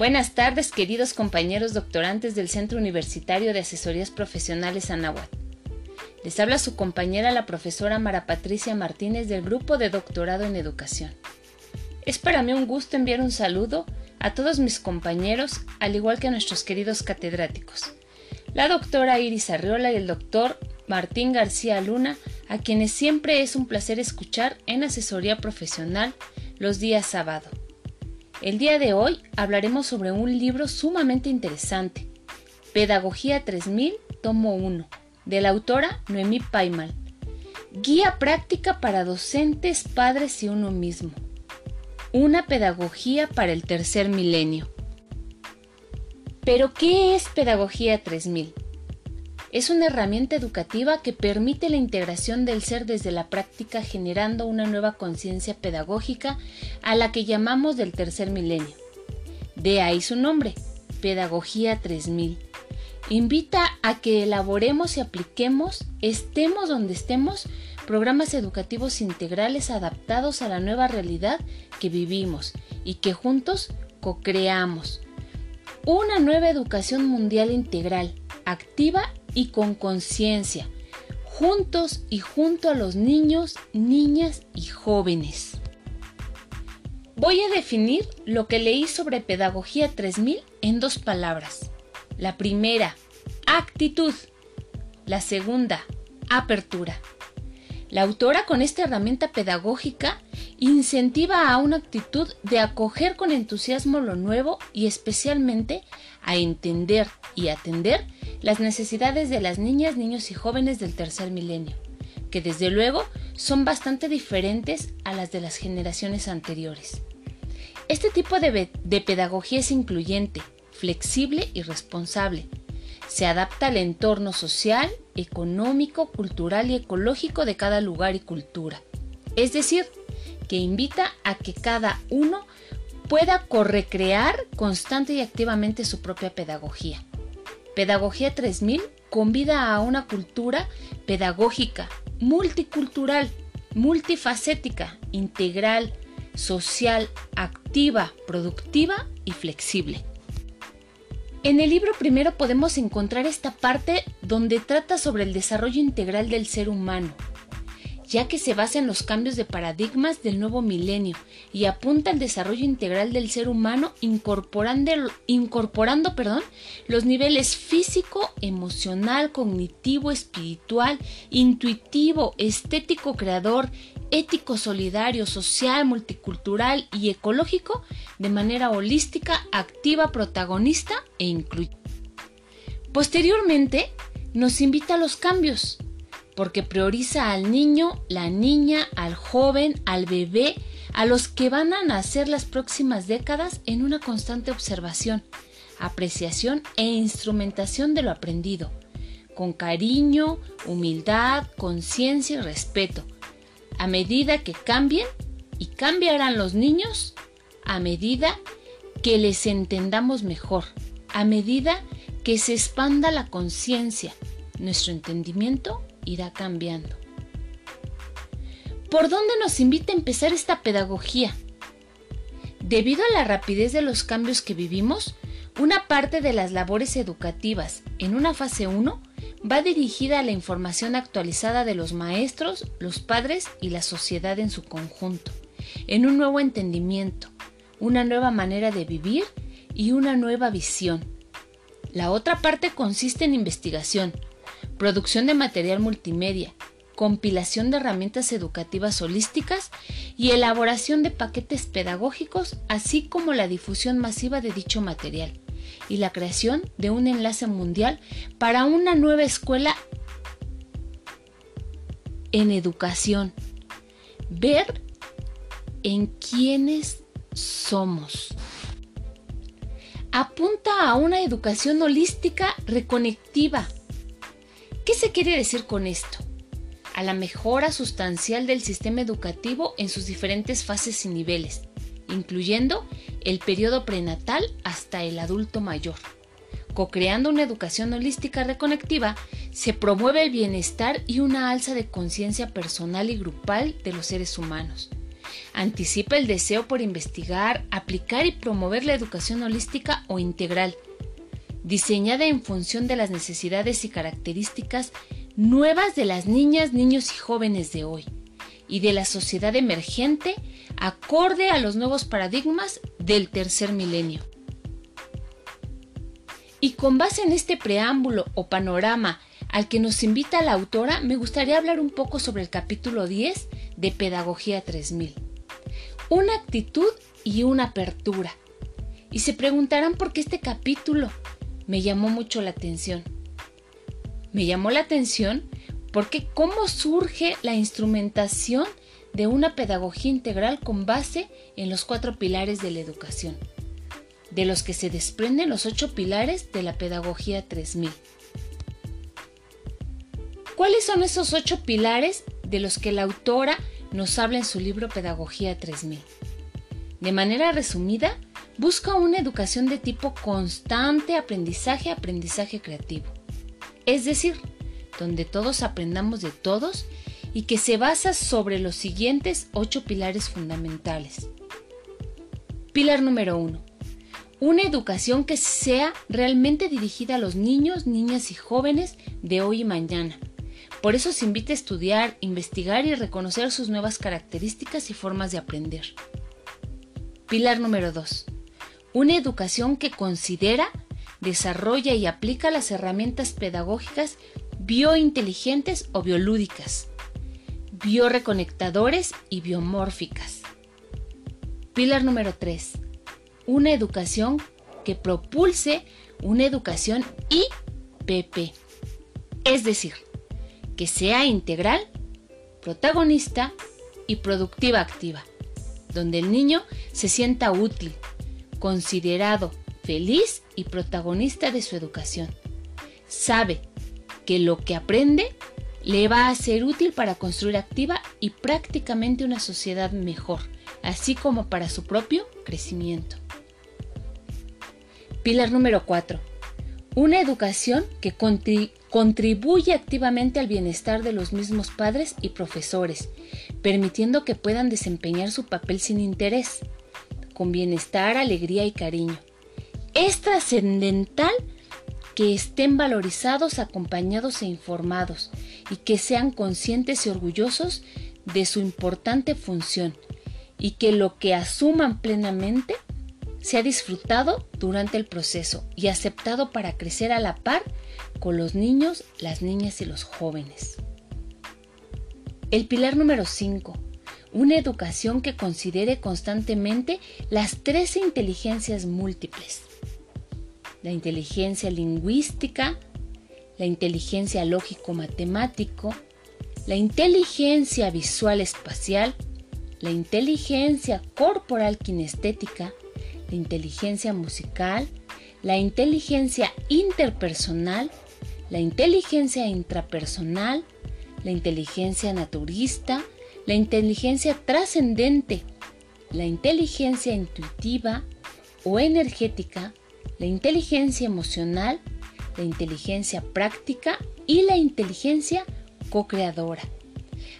Buenas tardes, queridos compañeros doctorantes del Centro Universitario de Asesorías Profesionales Anáhuac. Les habla su compañera la profesora Mara Patricia Martínez del Grupo de Doctorado en Educación. Es para mí un gusto enviar un saludo a todos mis compañeros, al igual que a nuestros queridos catedráticos. La doctora Iris Arriola y el doctor Martín García Luna, a quienes siempre es un placer escuchar en asesoría profesional los días sábado. El día de hoy hablaremos sobre un libro sumamente interesante, Pedagogía 3000, tomo 1, de la autora Noemí Paimal. Guía práctica para docentes, padres y uno mismo. Una pedagogía para el tercer milenio. Pero, ¿qué es Pedagogía 3000? Es una herramienta educativa que permite la integración del ser desde la práctica generando una nueva conciencia pedagógica a la que llamamos del tercer milenio. De ahí su nombre, Pedagogía 3000 invita a que elaboremos y apliquemos, estemos donde estemos, programas educativos integrales adaptados a la nueva realidad que vivimos y que juntos co-creamos. Una nueva educación mundial integral, activa y con conciencia, juntos y junto a los niños, niñas y jóvenes. Voy a definir lo que leí sobre Pedagogía 3000 en dos palabras. La primera, actitud. La segunda, apertura. La autora con esta herramienta pedagógica incentiva a una actitud de acoger con entusiasmo lo nuevo y especialmente a entender y atender las necesidades de las niñas, niños y jóvenes del tercer milenio, que desde luego son bastante diferentes a las de las generaciones anteriores. Este tipo de, pedagogía es incluyente, flexible y responsable. Se adapta al entorno social, económico, cultural y ecológico de cada lugar y cultura. Es decir, que invita a que cada uno pueda correcrear constante y activamente su propia pedagogía. Pedagogía 3000 convida a una cultura pedagógica, multicultural, multifacética, integral, social, activa, productiva y flexible. En el libro primero podemos encontrar esta parte donde trata sobre el desarrollo integral del ser humano, ya que se basa en los cambios de paradigmas del nuevo milenio y apunta al desarrollo integral del ser humano incorporando, incorporando perdón, los niveles físico, emocional, cognitivo, espiritual, intuitivo, estético, creador, ético, solidario, social, multicultural y ecológico de manera holística, activa, protagonista e incluyente. Posteriormente, nos invita a los cambios, porque prioriza al niño, la niña, al joven, al bebé, a los que van a nacer las próximas décadas en una constante observación, apreciación e instrumentación de lo aprendido, con cariño, humildad, conciencia y respeto, a medida que cambien y cambiarán los niños a medida que les entendamos mejor, a medida que se expanda la conciencia, nuestro entendimiento irá cambiando. ¿Por dónde nos invita a empezar esta pedagogía? Debido a la rapidez de los cambios que vivimos, una parte de las labores educativas en una fase 1 va dirigida a la información actualizada de los maestros, los padres y la sociedad en su conjunto, en un nuevo entendimiento, una nueva manera de vivir y una nueva visión. La otra parte consiste en investigación, producción de material multimedia, compilación de herramientas educativas holísticas y elaboración de paquetes pedagógicos, así como la difusión masiva de dicho material y la creación de un enlace mundial para una nueva escuela en educación. Ver en quiénes somos. Apunta a una educación holística reconectiva. ¿Qué se quiere decir con esto? A la mejora sustancial del sistema educativo en sus diferentes fases y niveles incluyendo el periodo prenatal hasta el adulto mayor. Co-creando una educación holística reconectiva, se promueve el bienestar y una alza de conciencia personal y grupal de los seres humanos. anticipa el deseo por investigar, aplicar y promover la educación holística o integral, diseñada en función de las necesidades y características nuevas de las niñas, niños y jóvenes de hoy y de la sociedad emergente acorde a los nuevos paradigmas del tercer milenio. Y con base en este preámbulo o panorama al que nos invita la autora, me gustaría hablar un poco sobre el capítulo 10 de Pedagogía 3000. Una actitud y una apertura. Y se preguntarán por qué este capítulo me llamó mucho la atención. Me llamó la atención porque cómo surge la instrumentación de una pedagogía integral con base en los cuatro pilares de la educación, de los que se desprenden los ocho pilares de la pedagogía 3000. ¿Cuáles son esos ocho pilares de los que la autora nos habla en su libro Pedagogía 3000? De manera resumida, busca una educación de tipo constante aprendizaje, aprendizaje creativo. Es decir, donde todos aprendamos de todos y que se basa sobre los siguientes ocho pilares fundamentales. Pilar número uno. Una educación que sea realmente dirigida a los niños, niñas y jóvenes de hoy y mañana. Por eso se invita a estudiar, investigar y reconocer sus nuevas características y formas de aprender. Pilar número 2. Una educación que considera, desarrolla y aplica las herramientas pedagógicas biointeligentes o biolúdicas, bioreconectadores y biomórficas. Pilar número 3. Una educación que propulse una educación IPP, es decir, que sea integral, protagonista y productiva activa, donde el niño se sienta útil, considerado, feliz y protagonista de su educación. Sabe que lo que aprende le va a ser útil para construir activa y prácticamente una sociedad mejor, así como para su propio crecimiento. Pilar número 4. Una educación que contribuye activamente al bienestar de los mismos padres y profesores, permitiendo que puedan desempeñar su papel sin interés, con bienestar, alegría y cariño. Es trascendental que estén valorizados, acompañados e informados y que sean conscientes y orgullosos de su importante función y que lo que asuman plenamente sea disfrutado durante el proceso y aceptado para crecer a la par con los niños, las niñas y los jóvenes. El pilar número 5. Una educación que considere constantemente las tres inteligencias múltiples la inteligencia lingüística, la inteligencia lógico-matemático, la inteligencia visual espacial, la inteligencia corporal kinestética, la inteligencia musical, la inteligencia interpersonal, la inteligencia intrapersonal, la inteligencia naturista, la inteligencia trascendente, la inteligencia intuitiva o energética, la inteligencia emocional, la inteligencia práctica y la inteligencia co-creadora,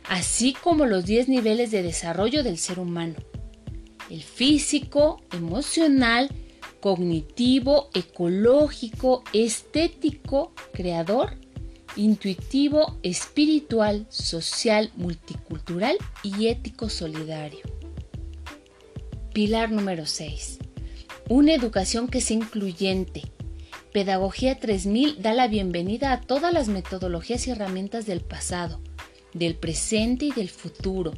así como los 10 niveles de desarrollo del ser humano. El físico, emocional, cognitivo, ecológico, estético, creador, intuitivo, espiritual, social, multicultural y ético solidario. Pilar número 6 una educación que sea incluyente. Pedagogía 3000 da la bienvenida a todas las metodologías y herramientas del pasado, del presente y del futuro,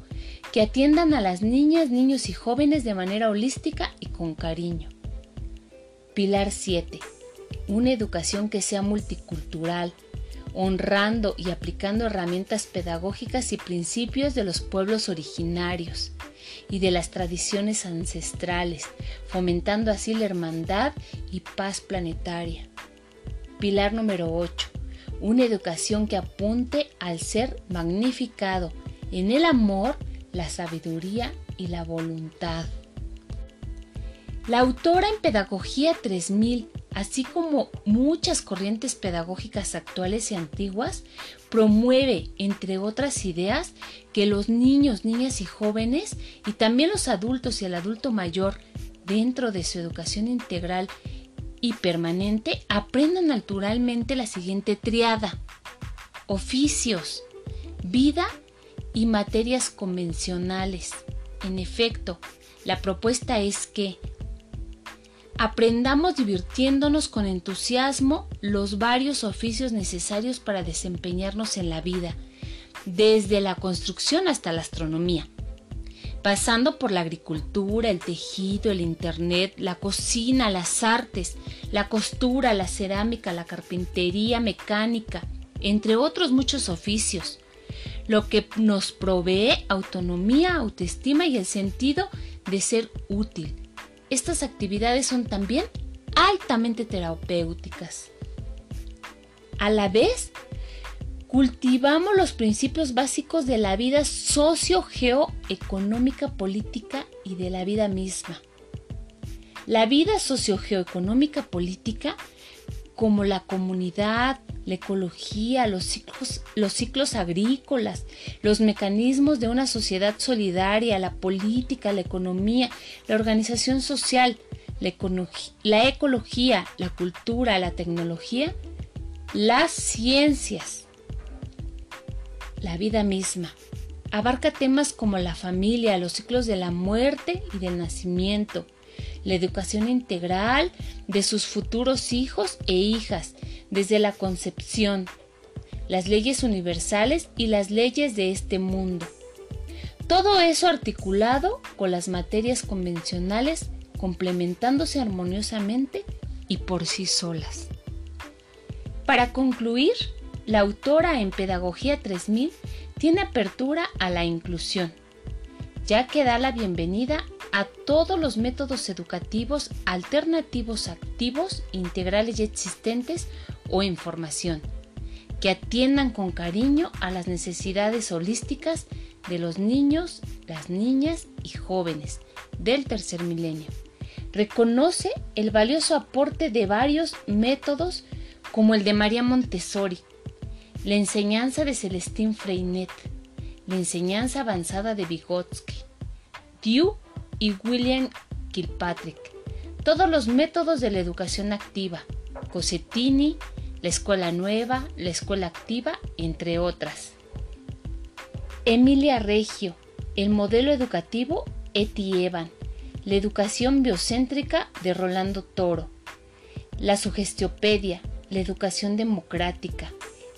que atiendan a las niñas, niños y jóvenes de manera holística y con cariño. Pilar 7. Una educación que sea multicultural, honrando y aplicando herramientas pedagógicas y principios de los pueblos originarios, y de las tradiciones ancestrales, fomentando así la hermandad y paz planetaria. Pilar número 8. Una educación que apunte al ser magnificado en el amor, la sabiduría y la voluntad. La autora en Pedagogía 3000 así como muchas corrientes pedagógicas actuales y antiguas, promueve, entre otras ideas, que los niños, niñas y jóvenes, y también los adultos y el adulto mayor, dentro de su educación integral y permanente, aprendan naturalmente la siguiente triada. Oficios, vida y materias convencionales. En efecto, la propuesta es que aprendamos divirtiéndonos con entusiasmo los varios oficios necesarios para desempeñarnos en la vida, desde la construcción hasta la astronomía, pasando por la agricultura, el tejido, el internet, la cocina, las artes, la costura, la cerámica, la carpintería mecánica, entre otros muchos oficios, lo que nos provee autonomía, autoestima y el sentido de ser útil estas actividades son también altamente terapéuticas. A la vez, cultivamos los principios básicos de la vida socio-geoeconómica política y de la vida misma. La vida socio-geoeconómica política, como la comunidad, la ecología, los ciclos, los ciclos agrícolas, los mecanismos de una sociedad solidaria, la política, la economía, la organización social, la, la ecología, la cultura, la tecnología, las ciencias, la vida misma. Abarca temas como la familia, los ciclos de la muerte y del nacimiento, la educación integral de sus futuros hijos e hijas, desde la concepción, las leyes universales y las leyes de este mundo. Todo eso articulado con las materias convencionales complementándose armoniosamente y por sí solas. Para concluir, la autora en Pedagogía 3000 tiene apertura a la inclusión, ya que da la bienvenida a todos los métodos educativos alternativos activos, integrales y existentes o información, que atiendan con cariño a las necesidades holísticas de los niños, las niñas y jóvenes del tercer milenio. Reconoce el valioso aporte de varios métodos como el de María Montessori, la enseñanza de Celestine Freinet, la enseñanza avanzada de Vygotsky, Dew y William Kilpatrick, todos los métodos de la educación activa, Cosettini, la escuela nueva, la escuela activa, entre otras. Emilia Reggio, el modelo educativo Eti Evan, la educación biocéntrica de Rolando Toro, la sugestiopedia, la educación democrática,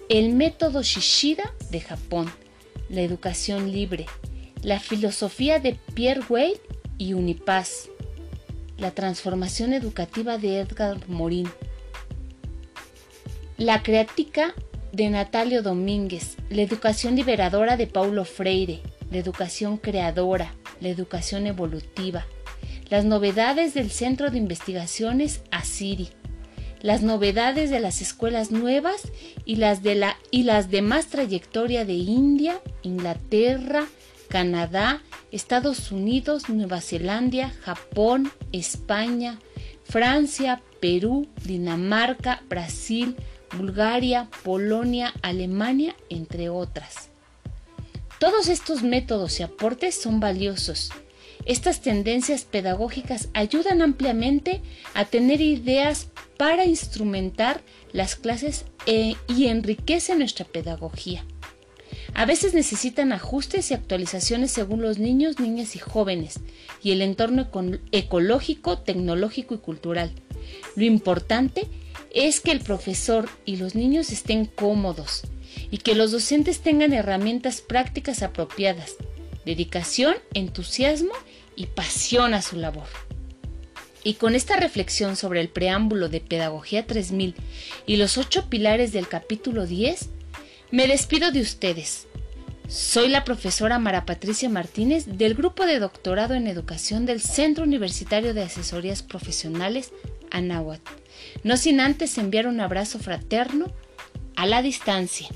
el método Shishida de Japón, la educación libre, la filosofía de Pierre Weil y Unipaz, la transformación educativa de Edgar Morin, la creatica de Natalio Domínguez, la educación liberadora de Paulo Freire, la educación creadora, la educación evolutiva, las novedades del Centro de Investigaciones ASIRI, las novedades de las escuelas nuevas y las de, la, y las de más trayectoria de India, Inglaterra, Canadá, Estados Unidos, Nueva Zelanda, Japón, España, Francia, Perú, Dinamarca, Brasil, Bulgaria, Polonia, Alemania, entre otras. Todos estos métodos y aportes son valiosos. Estas tendencias pedagógicas ayudan ampliamente a tener ideas para instrumentar las clases e, y enriquecen nuestra pedagogía. A veces necesitan ajustes y actualizaciones según los niños, niñas y jóvenes y el entorno ecológico, tecnológico y cultural. Lo importante es que el profesor y los niños estén cómodos y que los docentes tengan herramientas prácticas apropiadas, dedicación, entusiasmo y pasión a su labor. Y con esta reflexión sobre el preámbulo de Pedagogía 3000 y los ocho pilares del capítulo 10, me despido de ustedes. Soy la profesora Mara Patricia Martínez del Grupo de Doctorado en Educación del Centro Universitario de Asesorías Profesionales, Anáhuac no sin antes enviar un abrazo fraterno a la distancia.